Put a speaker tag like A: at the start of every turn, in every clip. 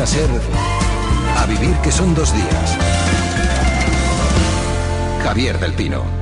A: Cadena Ser, a vivir que son dos días. Javier del Pino.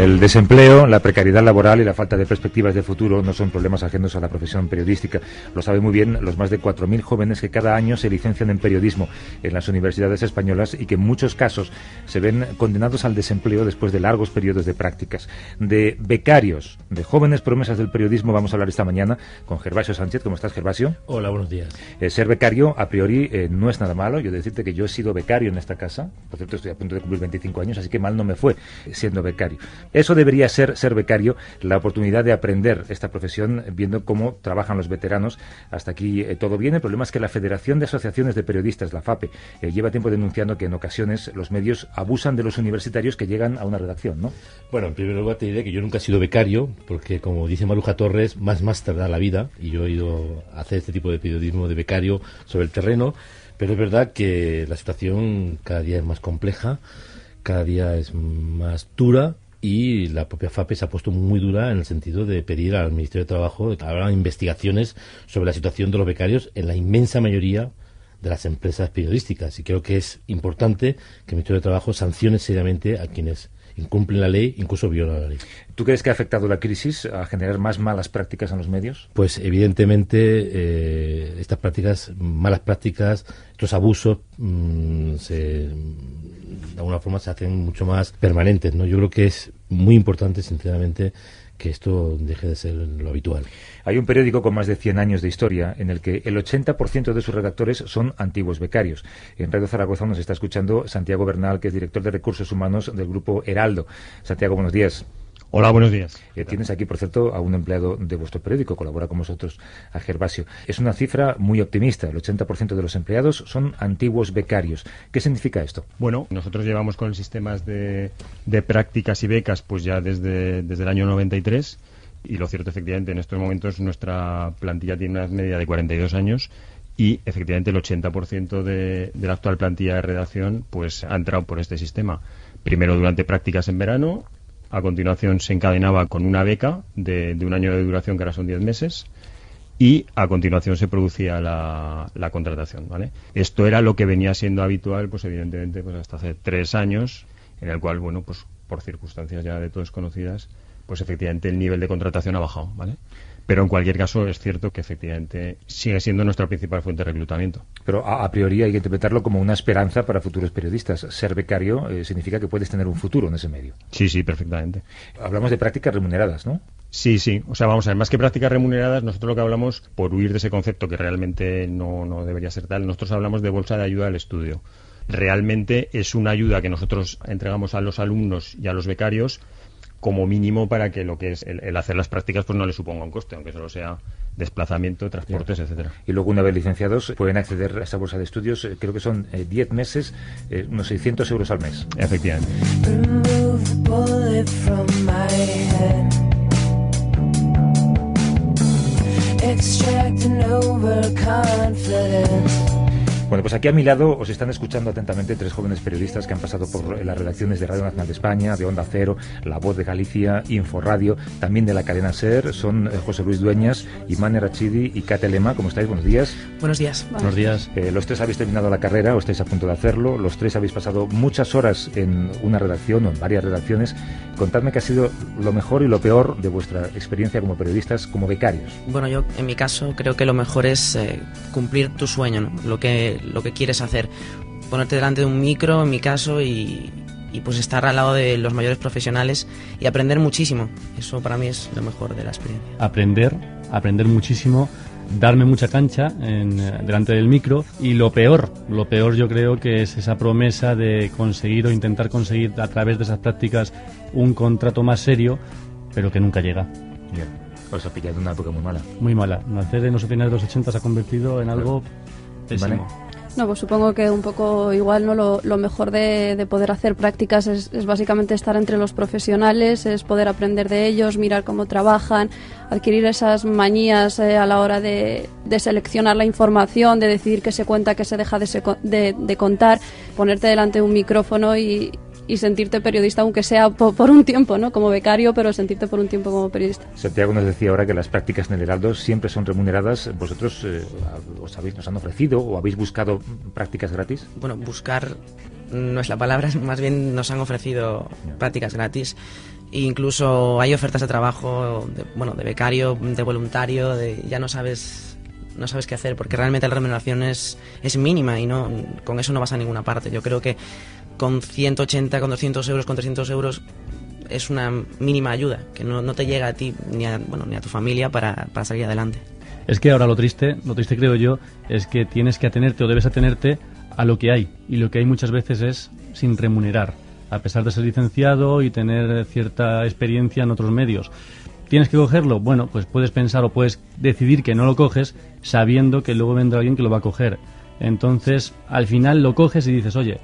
B: El desempleo, la precariedad laboral y la falta de perspectivas de futuro no son problemas ajenos a la profesión periodística. Lo saben muy bien los más de 4.000 jóvenes que cada año se licencian en periodismo en las universidades españolas y que en muchos casos se ven condenados al desempleo después de largos periodos de prácticas. De becarios, de jóvenes promesas del periodismo vamos a hablar esta mañana con Gervasio Sánchez. ¿Cómo estás, Gervasio?
C: Hola, buenos días.
B: Eh, ser becario, a priori, eh, no es nada malo. Yo decirte que yo he sido becario en esta casa. Por cierto, estoy a punto de cumplir 25 años, así que mal no me fue siendo becario. Eso debería ser, ser becario, la oportunidad de aprender esta profesión viendo cómo trabajan los veteranos. Hasta aquí eh, todo bien. El problema es que la Federación de Asociaciones de Periodistas, la FAPE, eh, lleva tiempo denunciando que en ocasiones los medios abusan de los universitarios que llegan a una redacción, ¿no?
C: Bueno, en primer lugar te diré que yo nunca he sido becario, porque como dice Maruja Torres, más máster da la vida, y yo he ido a hacer este tipo de periodismo de becario sobre el terreno, pero es verdad que la situación cada día es más compleja, cada día es más dura y la propia FAPE se ha puesto muy dura en el sentido de pedir al Ministerio de Trabajo que haga investigaciones sobre la situación de los becarios en la inmensa mayoría de las empresas periodísticas. Y creo que es importante que el Ministerio de Trabajo sancione seriamente a quienes incumplen la ley, incluso violan la ley.
B: ¿Tú crees que ha afectado la crisis a generar más malas prácticas en los medios?
C: Pues evidentemente eh, estas prácticas, malas prácticas, estos abusos, mm, se de alguna forma se hacen mucho más permanentes, ¿no? Yo creo que es muy importante, sinceramente, que esto deje de ser lo habitual.
B: Hay un periódico con más de 100 años de historia en el que el 80% de sus redactores son antiguos becarios. En Radio Zaragoza nos está escuchando Santiago Bernal, que es director de Recursos Humanos del Grupo Heraldo. Santiago, buenos días.
D: Hola, buenos días.
B: Eh, tienes aquí, por cierto, a un empleado de vuestro periódico, colabora con vosotros, a Gervasio. Es una cifra muy optimista. El 80% de los empleados son antiguos becarios. ¿Qué significa esto?
D: Bueno, nosotros llevamos con el sistemas de, prácticas y becas pues ya desde, desde el año 93 y lo cierto, efectivamente, en estos momentos nuestra plantilla tiene una media de 42 años y efectivamente el 80% de, de la actual plantilla de redacción pues ha entrado por este sistema. Primero durante prácticas en verano a continuación se encadenaba con una beca de, un año de duración que ahora son 10 meses y a continuación se producía la, contratación, ¿vale? Esto era lo que venía siendo habitual, pues evidentemente, pues hasta hace tres años, en el cual, bueno, pues por circunstancias ya de todos conocidas, pues efectivamente el nivel de contratación ha bajado, ¿vale? Pero en cualquier caso es cierto que efectivamente sigue siendo nuestra principal fuente de reclutamiento.
B: Pero a, priori hay que interpretarlo como una esperanza para futuros periodistas. Ser becario eh, significa que puedes tener un futuro en ese medio.
D: Sí, sí, perfectamente.
B: Hablamos de prácticas remuneradas, ¿no?
D: Sí, sí. O sea, vamos a ver, más que prácticas remuneradas, nosotros lo que hablamos, por huir de ese concepto que realmente no, no debería ser tal, nosotros hablamos de bolsa de ayuda al estudio. Realmente es una ayuda que nosotros entregamos a los alumnos y a los becarios como mínimo para que lo que es el, hacer las prácticas pues no le suponga un coste, aunque solo sea desplazamiento, transportes, etcétera.
B: Y luego una vez licenciados pueden acceder a esa bolsa de estudios, eh, creo que son 10 eh, meses, eh, unos 600 euros al mes.
D: Efectivamente.
B: Bueno, pues aquí a mi lado os están escuchando atentamente tres jóvenes periodistas que han pasado por las redacciones de Radio Nacional de España, de Onda Cero, La Voz de Galicia, Inforadio, también de la cadena SER. Son eh, José Luis Dueñas, Imane Rachidi y Kate Lema. ¿Cómo estáis? Buenos días.
E: Buenos días.
C: Buenos días.
B: Eh, los tres habéis terminado la carrera o estáis a punto de hacerlo. Los tres habéis pasado muchas horas en una redacción o en varias redacciones. Contadme qué ha sido lo mejor y lo peor de vuestra experiencia como periodistas, como becarios.
E: Bueno, yo en mi caso creo que lo mejor es eh, cumplir tu sueño, ¿no? lo que lo que quieres hacer. Ponerte delante de un micro, en mi caso, y, pues estar al lado de los mayores profesionales y aprender muchísimo. Eso para mí es lo mejor de la experiencia.
F: Aprender, aprender muchísimo, darme mucha cancha en, delante del micro y lo peor, lo peor yo creo que es esa promesa de conseguir o intentar conseguir a través de esas prácticas un contrato más serio, pero que nunca llega.
B: Bien. Os ha pillado una época muy mala.
F: Muy mala. Nacer en los finales de los 80 se ha convertido en algo pésimo.
G: Pues supongo que un poco igual no lo, mejor de, de, poder hacer prácticas es, básicamente estar entre los profesionales, es poder aprender de ellos, mirar cómo trabajan, adquirir esas manías eh, a la hora de, de, seleccionar la información, de decidir qué se cuenta, qué se deja de, se, de contar, ponerte delante de un micrófono y, y sentirte periodista, aunque sea por, por, un tiempo, ¿no? Como becario, pero sentirte por un tiempo como periodista.
B: Santiago nos decía ahora que las prácticas en el Heraldo siempre son remuneradas. ¿Vosotros eh, os habéis, nos han ofrecido o habéis buscado prácticas gratis?
E: Bueno, buscar no es la palabra, más bien nos han ofrecido yeah. prácticas gratis. E incluso hay ofertas de trabajo, de, bueno, de becario, de voluntario, de ya no sabes no sabes qué hacer porque realmente la remuneración es, es mínima y no con eso no vas a ninguna parte. Yo creo que con 180, con 200 euros, con 300 euros es una mínima ayuda que no, no te llega a ti ni a, bueno, ni a tu familia para, para, salir adelante.
F: Es que ahora lo triste, lo triste creo yo, es que tienes que atenerte o debes atenerte a lo que hay y lo que hay muchas veces es sin remunerar, a pesar de ser licenciado y tener cierta experiencia en otros medios. ¿Tienes que cogerlo? Bueno, pues puedes pensar o puedes decidir que no lo coges sabiendo que luego vendrá alguien que lo va a coger. Entonces, al final lo coges y dices, oye,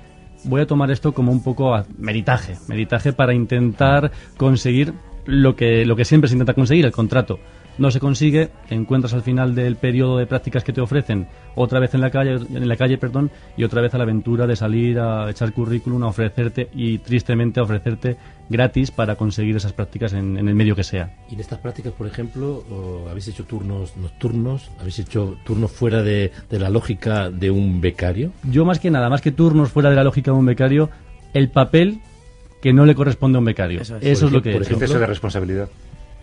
F: voy a tomar esto como un poco a meritaje, meritaje para intentar conseguir lo que, lo que siempre se intenta conseguir, el contrato. No se consigue, encuentras al final del periodo de prácticas que te ofrecen otra vez en la calle, en la calle, perdón, y otra vez a la aventura de salir a echar currículum, a ofrecerte y tristemente a ofrecerte gratis para conseguir esas prácticas en, en el medio que sea.
C: Y en estas prácticas, por ejemplo, habéis hecho turnos nocturnos, habéis hecho turnos fuera de, de la lógica de un becario.
F: Yo más que nada, más que turnos fuera de la lógica de un becario, el papel que no le corresponde a un becario. Eso es, Eso es lo que
B: por
F: es.
B: exceso de responsabilidad.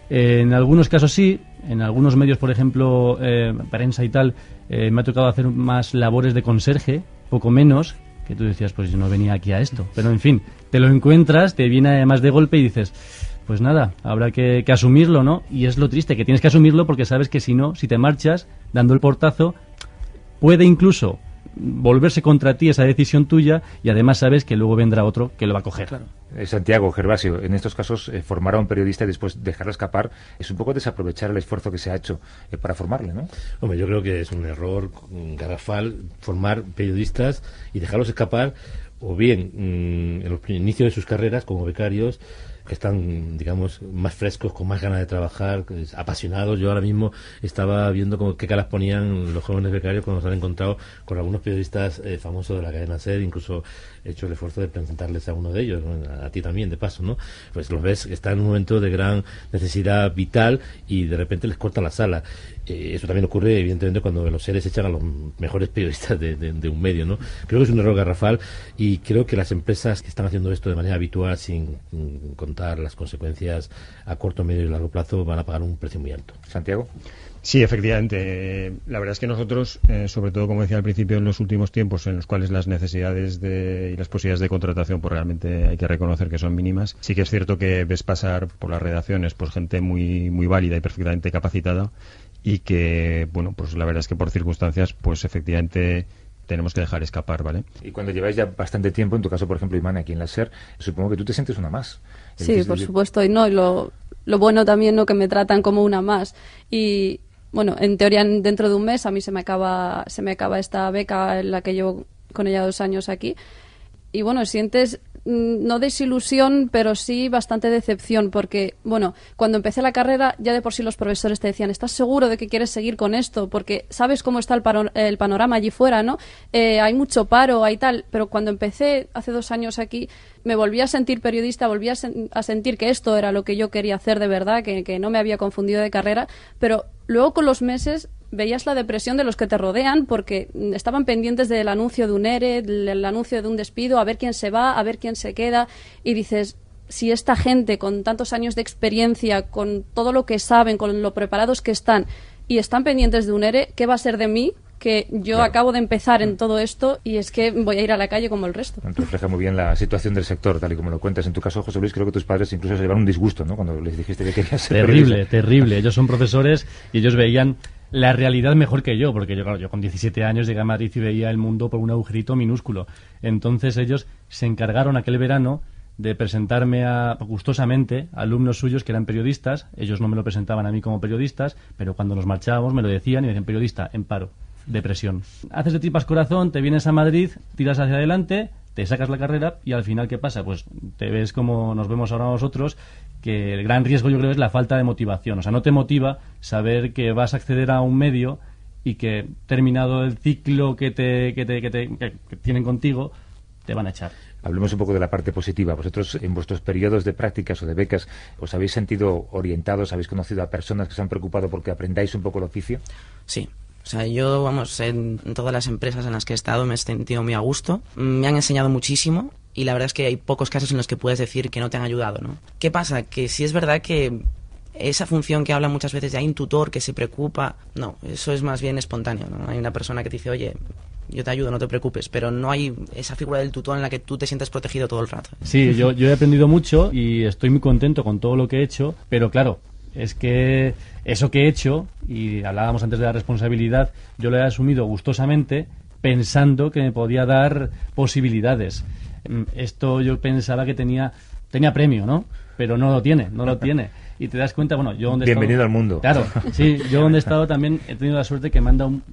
F: En algunos casos sí, en algunos medios, por ejemplo, eh, prensa y tal, eh, me ha tocado hacer más labores de conserje, poco menos, que tú decías, pues yo no venía aquí a esto. Pero en fin, te lo encuentras, te viene además de golpe y dices, pues nada, habrá que, que, asumirlo, ¿no? Y es lo triste, que tienes que asumirlo porque sabes que si no, si te marchas dando el portazo, puede incluso volverse contra ti esa decisión tuya y además sabes que luego vendrá otro que lo va a coger.
B: Claro. Eh, Santiago, Gervasio, en estos casos eh, formar a un periodista y después dejarlo escapar es un poco desaprovechar el esfuerzo que se ha hecho eh, para formarle, ¿no?
C: Hombre, yo creo que es un error garrafal formar periodistas y dejarlos escapar o bien mmm, en los inicios de sus carreras como becarios que están, digamos, más frescos, con más ganas de trabajar, apasionados. Yo ahora mismo estaba viendo como qué caras ponían los jóvenes becarios cuando se han encontrado con algunos periodistas eh, famosos de la cadena SER, incluso he hecho el esfuerzo de presentarles a uno de ellos, a, a, ti también, de paso, ¿no? Pues los ves que están en un momento de gran necesidad vital y de repente les corta la sala. Eh, eso también ocurre, evidentemente, cuando los seres echan a los mejores periodistas de, de, de, un medio, ¿no? Creo que es un error garrafal y creo que las empresas que están haciendo esto de manera habitual, sin mm, las consecuencias a corto, medio y largo plazo, van a pagar un precio muy alto.
B: Santiago.
D: Sí, efectivamente. La verdad es que nosotros, eh, sobre todo, como decía al principio, en los últimos tiempos en los cuales las necesidades de, y las posibilidades de contratación, pues realmente hay que reconocer que son mínimas. Sí que es cierto que ves pasar por las redacciones pues gente muy, muy válida y perfectamente capacitada y que, bueno, pues la verdad es que por circunstancias, pues efectivamente tenemos que dejar escapar, ¿vale?
B: Y cuando lleváis ya bastante tiempo, en tu caso, por ejemplo, Imán, aquí en la SER, supongo que tú te sientes una más.
G: Sí, por supuesto, y no, y lo, lo bueno también, ¿no?, que me tratan como una más. Y, bueno, en teoría dentro de un mes a mí se me acaba, se me acaba esta beca en la que llevo con ella dos años aquí. Y bueno, sientes no desilusión, pero sí bastante decepción, porque, bueno, cuando empecé la carrera, ya de por sí los profesores te decían, ¿estás seguro de que quieres seguir con esto? Porque sabes cómo está el, pano el panorama allí fuera, ¿no? Eh, hay mucho paro, hay tal, pero cuando empecé hace dos años aquí, me volví a sentir periodista, volví a, a sentir que esto era lo que yo quería hacer de verdad, que, que no me había confundido de carrera, pero luego con los meses veías la depresión de los que te rodean porque estaban pendientes del anuncio de un ERE, del anuncio de un despido, a ver quién se va, a ver quién se queda, y dices, si esta gente con tantos años de experiencia, con todo lo que saben, con lo preparados que están, y están pendientes de un ERE, ¿qué va a ser de mí? que yo claro. acabo de empezar en todo esto y es que voy a ir a la calle como el resto.
B: Refleja muy bien la situación del sector, tal y como lo cuentas. En tu caso, José Luis, creo que tus padres incluso se llevaron un disgusto, ¿no? Cuando les dijiste que querías ser
F: Terrible,
B: periodista.
F: terrible. Ellos son profesores y ellos veían la realidad mejor que yo, porque yo, claro, yo con 17 años llegué a Madrid y veía el mundo por un agujerito minúsculo. Entonces ellos se encargaron aquel verano de presentarme a, gustosamente a alumnos suyos que eran periodistas. Ellos no me lo presentaban a mí como periodistas, pero cuando nos marchábamos me lo decían y me decían periodista, en paro. depresión. Haces de tripas corazón, te vienes a Madrid, tiras hacia adelante, te sacas la carrera y al final, ¿qué pasa? Pues te ves como nos vemos ahora nosotros, que el gran riesgo yo creo es la falta de motivación. O sea, no te motiva saber que vas a acceder a un medio y que terminado el ciclo que, te, que, te, que, te, que tienen contigo, te van a echar.
B: Hablemos un poco de la parte positiva. Vosotros, en vuestros periodos de prácticas o de becas, ¿os habéis sentido orientados? ¿Habéis conocido a personas que se han preocupado porque aprendáis un poco el oficio?
E: Sí. O sea, yo, vamos, en todas las empresas en las que he estado me he sentido muy a gusto. Me han enseñado muchísimo y la verdad es que hay pocos casos en los que puedes decir que no te han ayudado, ¿no? ¿Qué pasa? Que si es verdad que esa función que habla muchas veces de hay un tutor que se preocupa, no, eso es más bien espontáneo, ¿no? Hay una persona que te dice, oye, yo te ayudo, no te preocupes, pero no hay esa figura del tutor en la que tú te sientes protegido todo el rato.
F: Sí, yo, yo he aprendido mucho y estoy muy contento con todo lo que he hecho, pero claro, es que eso que he hecho, y hablábamos antes de la responsabilidad, yo lo he asumido gustosamente pensando que me podía dar posibilidades. Mm, esto yo pensaba que tenía, tenía premio, ¿no? Pero no lo tiene, no lo tiene. Y te das cuenta, bueno, yo donde he
B: Bienvenido
F: estado-
B: al mundo.
F: Claro, sí, yo donde he estado también he tenido la suerte que me han dado, un-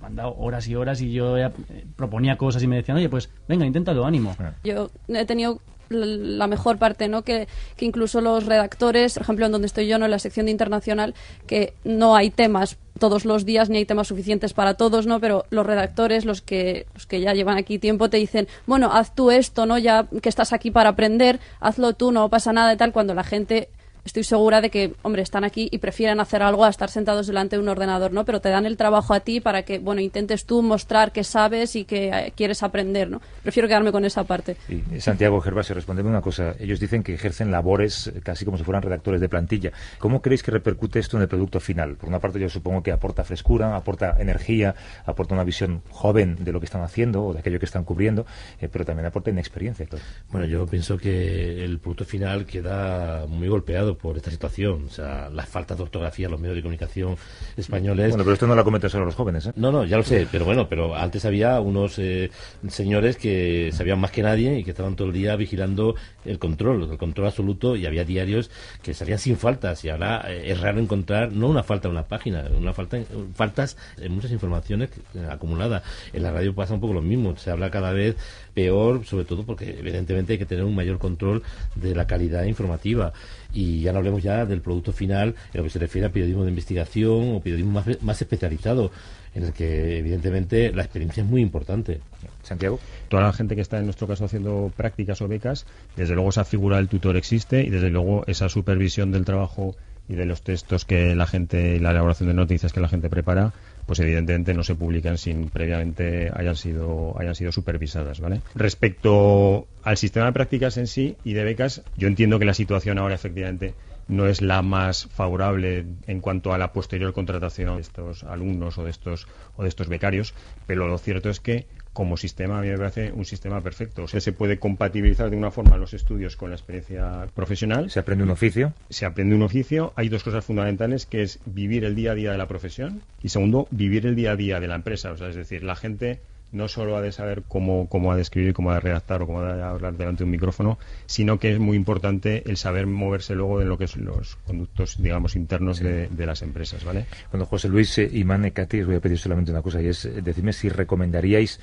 F: me han dado horas y horas y yo eh, proponía cosas y me decían, oye, pues venga, inténtalo, ánimo.
G: Yo he tenido la mejor parte, ¿no? Que, que incluso los redactores, por ejemplo, en donde estoy yo, ¿no? En la sección de internacional, que no hay temas todos los días ni hay temas suficientes para todos, ¿no? Pero los redactores, los que, los que ya llevan aquí tiempo, te dicen, bueno, haz tú esto, ¿no? Ya que estás aquí para aprender, hazlo tú, no pasa nada y tal, cuando la gente estoy segura de que, hombre, están aquí y prefieren hacer algo a estar sentados delante de un ordenador, ¿no? Pero te dan el trabajo a ti para que, bueno, intentes tú mostrar que sabes y que eh, quieres aprender, ¿no? Prefiero quedarme con esa parte.
B: Santiago Gervasio, respondeme una cosa. Ellos dicen que ejercen labores eh, casi como si fueran redactores de plantilla. ¿Cómo creéis que repercute esto en el producto final? Por una parte, yo supongo que aporta frescura, aporta energía, aporta una visión joven de lo que están haciendo o de aquello que están cubriendo, eh, pero también aporta inexperiencia. claro.
C: Bueno, yo pienso que el producto final queda muy golpeado por esta situación. O sea, las faltas de ortografía en los medios de comunicación españoles.
B: Bueno, pero esto no lo cometen solo los jóvenes, ¿eh?
C: No, no, ya lo sé, pero bueno, pero antes había unos eh, señores que sabían más que nadie y que estaban todo el día vigilando el control, el control absoluto y había diarios que salían sin faltas y ahora eh, es raro encontrar no una falta en una página, una falta en- faltas en muchas informaciones eh, acumuladas. En la radio pasa un poco lo mismo, se habla cada vez peor, sobre todo porque evidentemente hay que tener un mayor control de la calidad informativa y ya no hablemos ya del producto final en lo que se refiere a periodismo de investigación o periodismo más, más especializado en el que evidentemente la experiencia es muy importante.
B: Santiago.
D: Toda la gente que está en nuestro caso haciendo prácticas o becas, desde luego esa figura del tutor existe y desde luego esa supervisión del trabajo y de los textos que la gente y la elaboración de noticias que la gente prepara, pues evidentemente no se publican sin previamente hayan sido hayan sido supervisadas, ¿vale? Respecto al sistema de prácticas en sí y de becas, yo entiendo que la situación ahora efectivamente no es la más favorable en cuanto a la posterior contratación de estos alumnos o de estos o de estos becarios, pero lo cierto es que como sistema a mí me parece un sistema perfecto. O sea, se puede compatibilizar de una forma los estudios con la experiencia profesional.
B: Se aprende un oficio.
D: Se aprende un oficio. Hay dos cosas fundamentales, que es vivir el día a día de la profesión y segundo, vivir el día a día de la empresa. O sea, es decir, la gente no solo ha de saber cómo, cómo ha de escribir, cómo ha de redactar o cómo ha de hablar delante de un micrófono, sino que es muy importante el saber moverse luego en lo que son los conductos, digamos, internos de, de las empresas, ¿vale?
B: Bueno, José Luis, eh, Imán y Katy, os voy a pedir solamente una cosa y es eh, decirme si recomendaríais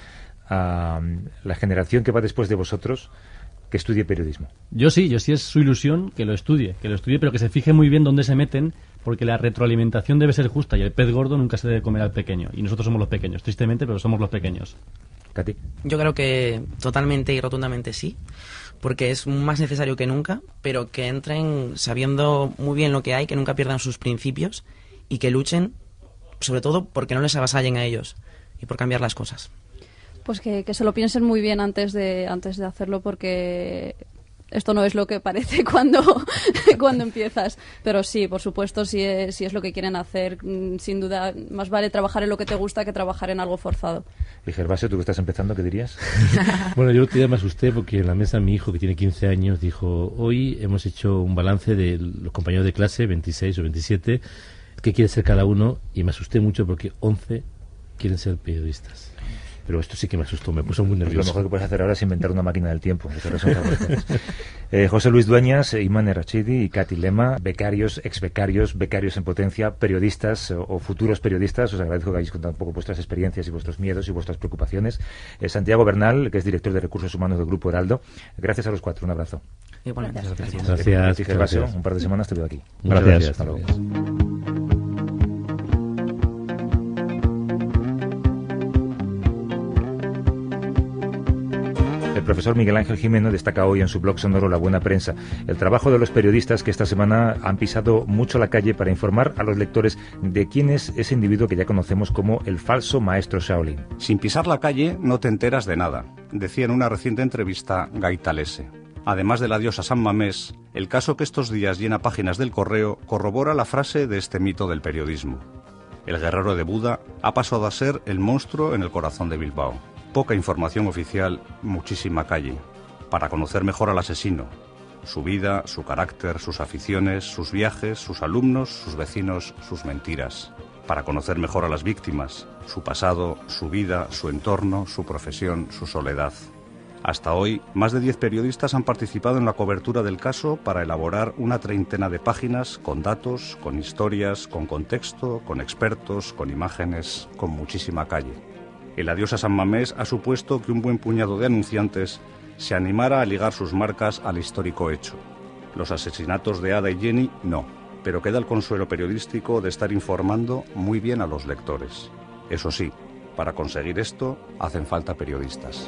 B: a mm, la generación que va después de vosotros que estudie periodismo.
F: Yo sí, yo sí es su ilusión que lo estudie, que lo estudie, pero que se fije muy bien dónde se meten, porque la retroalimentación debe ser justa y el pez gordo nunca se debe comer al pequeño. Y nosotros somos los pequeños, tristemente, pero somos los pequeños.
B: Katy.
E: Yo creo que totalmente y rotundamente sí, porque es más necesario que nunca, pero que entren sabiendo muy bien lo que hay, que nunca pierdan sus principios y que luchen, sobre todo porque no les avasallen a ellos y por cambiar las cosas.
G: Pues que, que se lo piensen muy bien antes de, antes de hacerlo porque esto no es lo que parece cuando, cuando empiezas. Pero sí, por supuesto, si es, si es lo que quieren hacer, mm, sin duda, más vale trabajar en lo que te gusta que trabajar en algo forzado.
B: Y Gervasio, tú que estás empezando, ¿qué dirías?
C: Bueno, yo otro día me asusté porque en la mesa mi hijo, que tiene 15 años, dijo, hoy hemos hecho un balance de los compañeros de clase, 26 o 27, qué quiere ser cada uno, y me asusté mucho porque 11 quieren ser periodistas. Pero esto sí que me asustó, me puso muy
B: Pues
C: nervioso.
B: lo mejor que puedes hacer ahora es inventar una máquina del tiempo. Eso son favorecidos. Eh, José Luis Dueñas, Iman Erachidi y Katy Lema, becarios, ex becarios, becarios en potencia, periodistas o, o futuros periodistas. Os agradezco que hayáis contado un poco vuestras experiencias y vuestros miedos y vuestras preocupaciones. Eh, Santiago Bernal, que es director de recursos humanos del Grupo Heraldo. Gracias a los cuatro. Un abrazo.
E: Igualmente.
C: Gracias,
B: Gervasio,
C: gracias.
B: un par de semanas te veo aquí.
C: Muchas
D: Gracias.
B: Hasta luego. Profesor Miguel Ángel Jimeno destaca hoy en su blog sonoro La Buena Prensa el trabajo de los periodistas que esta semana han pisado mucho la calle para informar a los lectores de quién es ese individuo que ya conocemos como el falso maestro Shaolin.
H: Sin pisar la calle no te enteras de nada, decía en una reciente entrevista Gaitalese. Además de la diosa San Mamés, el caso que estos días llena páginas del correo corrobora la frase de este mito del periodismo. El guerrero de Buda ha pasado a ser el monstruo en el corazón de Bilbao. Poca información oficial, muchísima calle. Para conocer mejor al asesino, su vida, su carácter, sus aficiones, sus viajes, sus alumnos, sus vecinos, sus mentiras. Para conocer mejor a las víctimas, su pasado, su vida, su entorno, su profesión, su soledad. Hasta hoy, más de 10 periodistas han participado en la cobertura del caso para elaborar una treintena de páginas con datos, con historias, con contexto, con expertos, con imágenes, con muchísima calle. El adiós a San Mamés ha supuesto que un buen puñado de anunciantes se animara a ligar sus marcas al histórico hecho. Los asesinatos de Ada y Jenny no, pero queda el consuelo periodístico de estar informando muy bien a los lectores. Eso sí, para conseguir esto hacen falta periodistas.